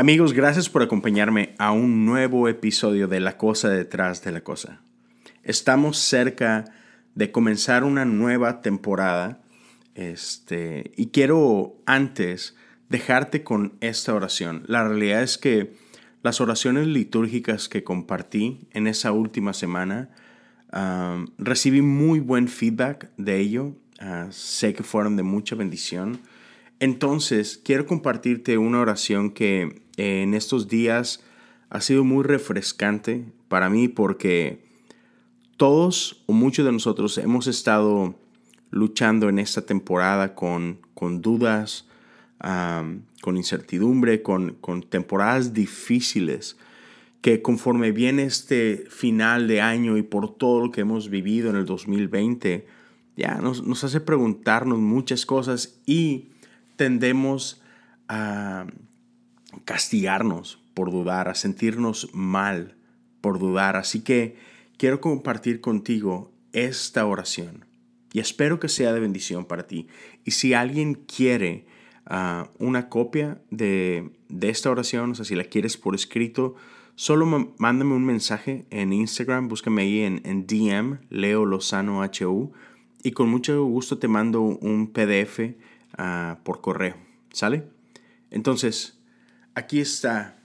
Amigos, gracias por acompañarme a un nuevo episodio de La Cosa detrás de la Cosa. Estamos cerca de comenzar una nueva temporada este, y quiero antes dejarte con esta oración. La realidad es que las oraciones litúrgicas que compartí en esa última semana, recibí muy buen feedback de ello. Ah, sé que fueron de mucha bendición. Entonces, quiero compartirte una oración que en estos días ha sido muy refrescante para mí porque todos o muchos de nosotros hemos estado luchando en esta temporada con, con dudas, con incertidumbre, con, con, temporadas difíciles, que conforme viene este final de año y por todo lo que hemos vivido en el 2020, ya nos, nos hace preguntarnos muchas cosas y tendemos a castigarnos por dudar, a sentirnos mal por dudar. Así que quiero compartir contigo esta oración y espero que sea de bendición para ti. Y si alguien quiere ah, una copia de, esta oración, o sea, si la quieres por escrito, solo mándame un mensaje en Instagram, búscame ahí en, en DM, Leo Lozano HU, y con mucho gusto te mando un PDF ah, por correo. ¿Sale? Entonces, aquí está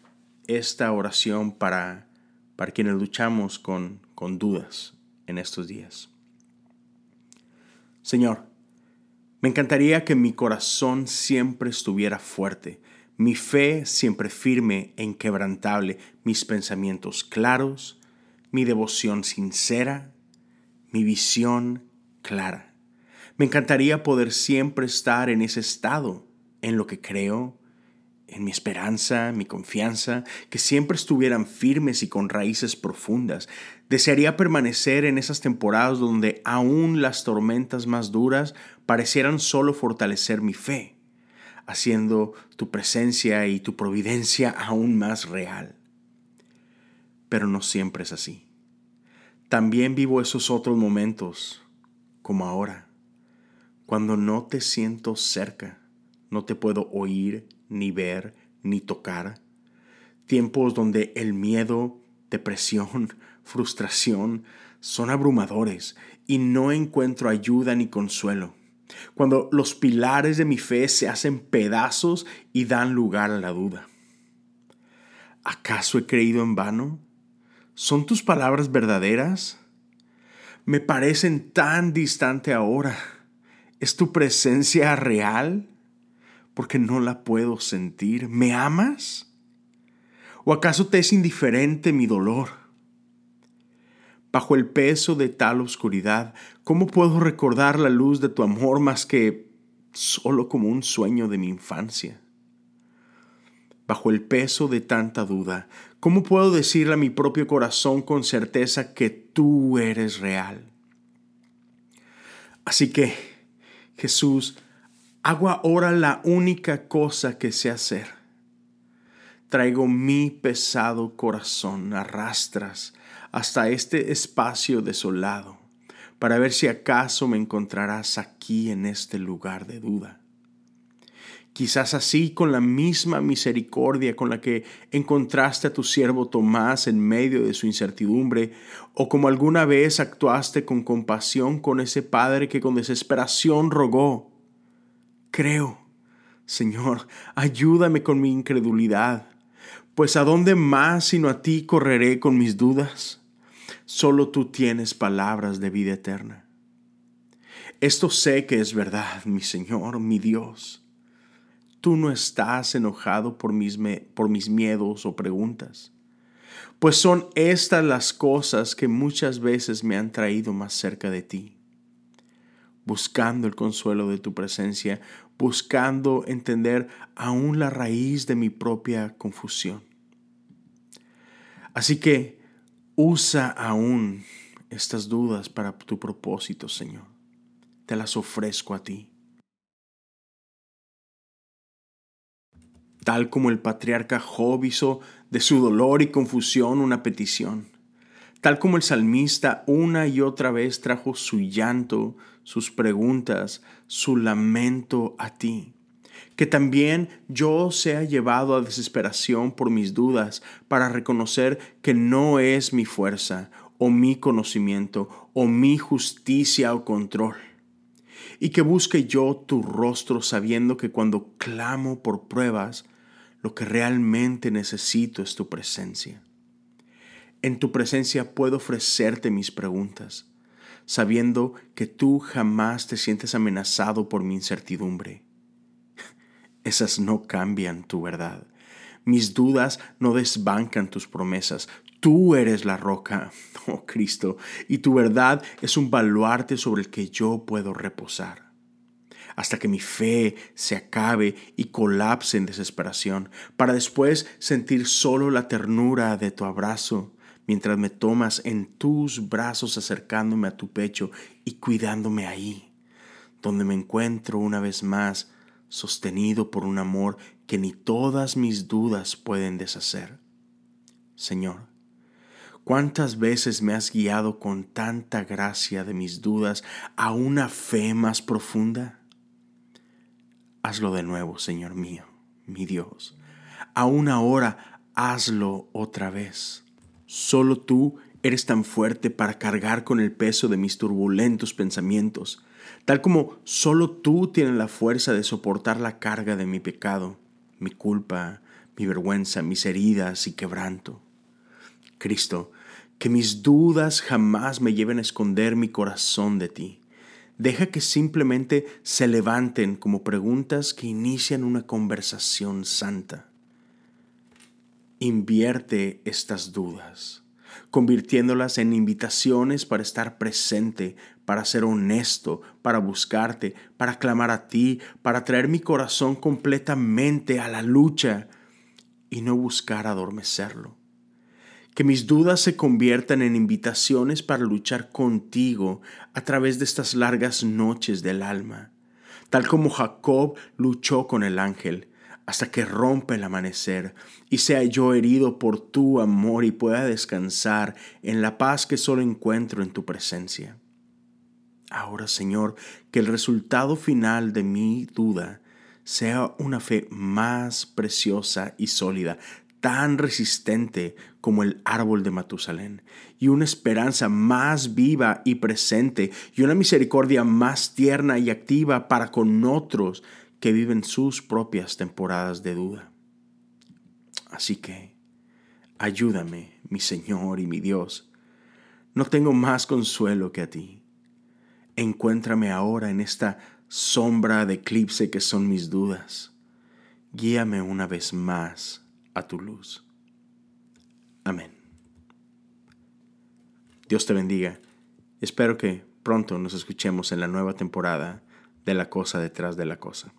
esta oración para, para quienes luchamos con, con dudas en estos días. Señor, me encantaría que mi corazón siempre estuviera fuerte, mi fe siempre firme e inquebrantable, mis pensamientos claros, mi devoción sincera, mi visión clara. Me encantaría poder siempre estar en ese estado en lo que creo, en mi esperanza, mi confianza, que siempre estuvieran firmes y con raíces profundas. Desearía permanecer en esas temporadas donde aún las tormentas más duras parecieran solo fortalecer mi fe, haciendo tu presencia y tu providencia aún más real. Pero no siempre es así. También vivo esos otros momentos, como ahora, cuando no te siento cerca no te puedo oír, ni ver, ni tocar. Tiempos donde el miedo, depresión, frustración son abrumadores y no encuentro ayuda ni consuelo. Cuando los pilares de mi fe se hacen pedazos y dan lugar a la duda. ¿Acaso he creído en vano? ¿Son tus palabras verdaderas? Me parecen tan distante ahora. ¿Es tu presencia real? porque no la puedo sentir. ¿Me amas? ¿O acaso te es indiferente mi dolor? Bajo el peso de tal oscuridad, ¿cómo puedo recordar la luz de tu amor más que solo como un sueño de mi infancia? Bajo el peso de tanta duda, ¿cómo puedo decirle a mi propio corazón con certeza que tú eres real? Así que, Jesús, Hago ahora la única cosa que sé hacer. Traigo mi pesado corazón a rastras hasta este espacio desolado, para ver si acaso me encontrarás aquí en este lugar de duda. Quizás así con la misma misericordia con la que encontraste a tu siervo Tomás en medio de su incertidumbre, o como alguna vez actuaste con compasión con ese padre que con desesperación rogó, creo. Señor, ayúdame con mi incredulidad, pues ¿a dónde más sino a ti correré con mis dudas? Solo tú tienes palabras de vida eterna. Esto sé que es verdad, mi Señor, mi Dios. Tú no estás enojado por mis, por mis miedos o preguntas, pues son estas las cosas que muchas veces me han traído más cerca de ti buscando el consuelo de tu presencia, buscando entender aún la raíz de mi propia confusión. Así que usa aún estas dudas para tu propósito, Señor. Te las ofrezco a ti. Tal como el patriarca Job hizo de su dolor y confusión una petición Tal como el salmista una y otra vez trajo su llanto, sus preguntas, su lamento a ti. que también yo sea llevado a desesperación por mis dudas para reconocer que no es mi fuerza o mi conocimiento o mi justicia o control. Y que busque yo tu rostro sabiendo que cuando clamo por pruebas, lo que realmente necesito es tu presencia. En tu presencia puedo ofrecerte mis preguntas, sabiendo que tú jamás te sientes amenazado por mi incertidumbre esas no cambian tu verdad. Mis dudas no desbancan tus promesas. Tú eres la roca, oh Cristo, y tu verdad es un baluarte sobre el que yo puedo reposar. Hasta que mi fe se acabe y colapse en desesperación, para después sentir solo la ternura de tu abrazo, mientras me tomas en tus brazos acercándome a tu pecho y cuidándome ahí, donde me encuentro una vez más sostenido por un amor que ni todas mis dudas pueden deshacer. Señor, ¿cuántas veces me has guiado con tanta gracia de mis dudas a una fe más profunda? Hazlo de nuevo, Señor mío, mi Dios. Aún ahora, hazlo otra vez. Solo tú eres tan fuerte para cargar con el peso de mis turbulentos pensamientos tal como solo tú tienes la fuerza de soportar la carga de mi pecado, mi culpa, mi vergüenza, mis heridas y quebranto. Cristo, que mis dudas jamás me lleven a esconder mi corazón de ti. Deja que simplemente se levanten como preguntas que inician una conversación santa. Invierte estas dudas convirtiéndolas en invitaciones para estar presente, para ser honesto, para buscarte, para clamar a ti, para traer mi corazón completamente a la lucha y no buscar adormecerlo. Que mis dudas se conviertan en invitaciones para luchar contigo a través de estas largas noches del alma, tal como Jacob luchó con el ángel hasta que rompe el amanecer y sea yo herido por tu amor y pueda descansar en la paz que solo encuentro en tu presencia. Ahora, Señor, que el resultado final de mi duda sea una fe más preciosa y sólida, tan resistente como el árbol de Matusalén, y una esperanza más viva y presente, y una misericordia más tierna y activa para con otros que viven sus propias temporadas de duda. Así que, ayúdame, mi Señor y mi Dios. No tengo más consuelo que a ti. Encuéntrame ahora en esta sombra de eclipse que son mis dudas. Guíame una vez más a tu luz. Amén. Dios te bendiga. Espero que pronto nos escuchemos en la nueva temporada de La Cosa detrás de la Cosa.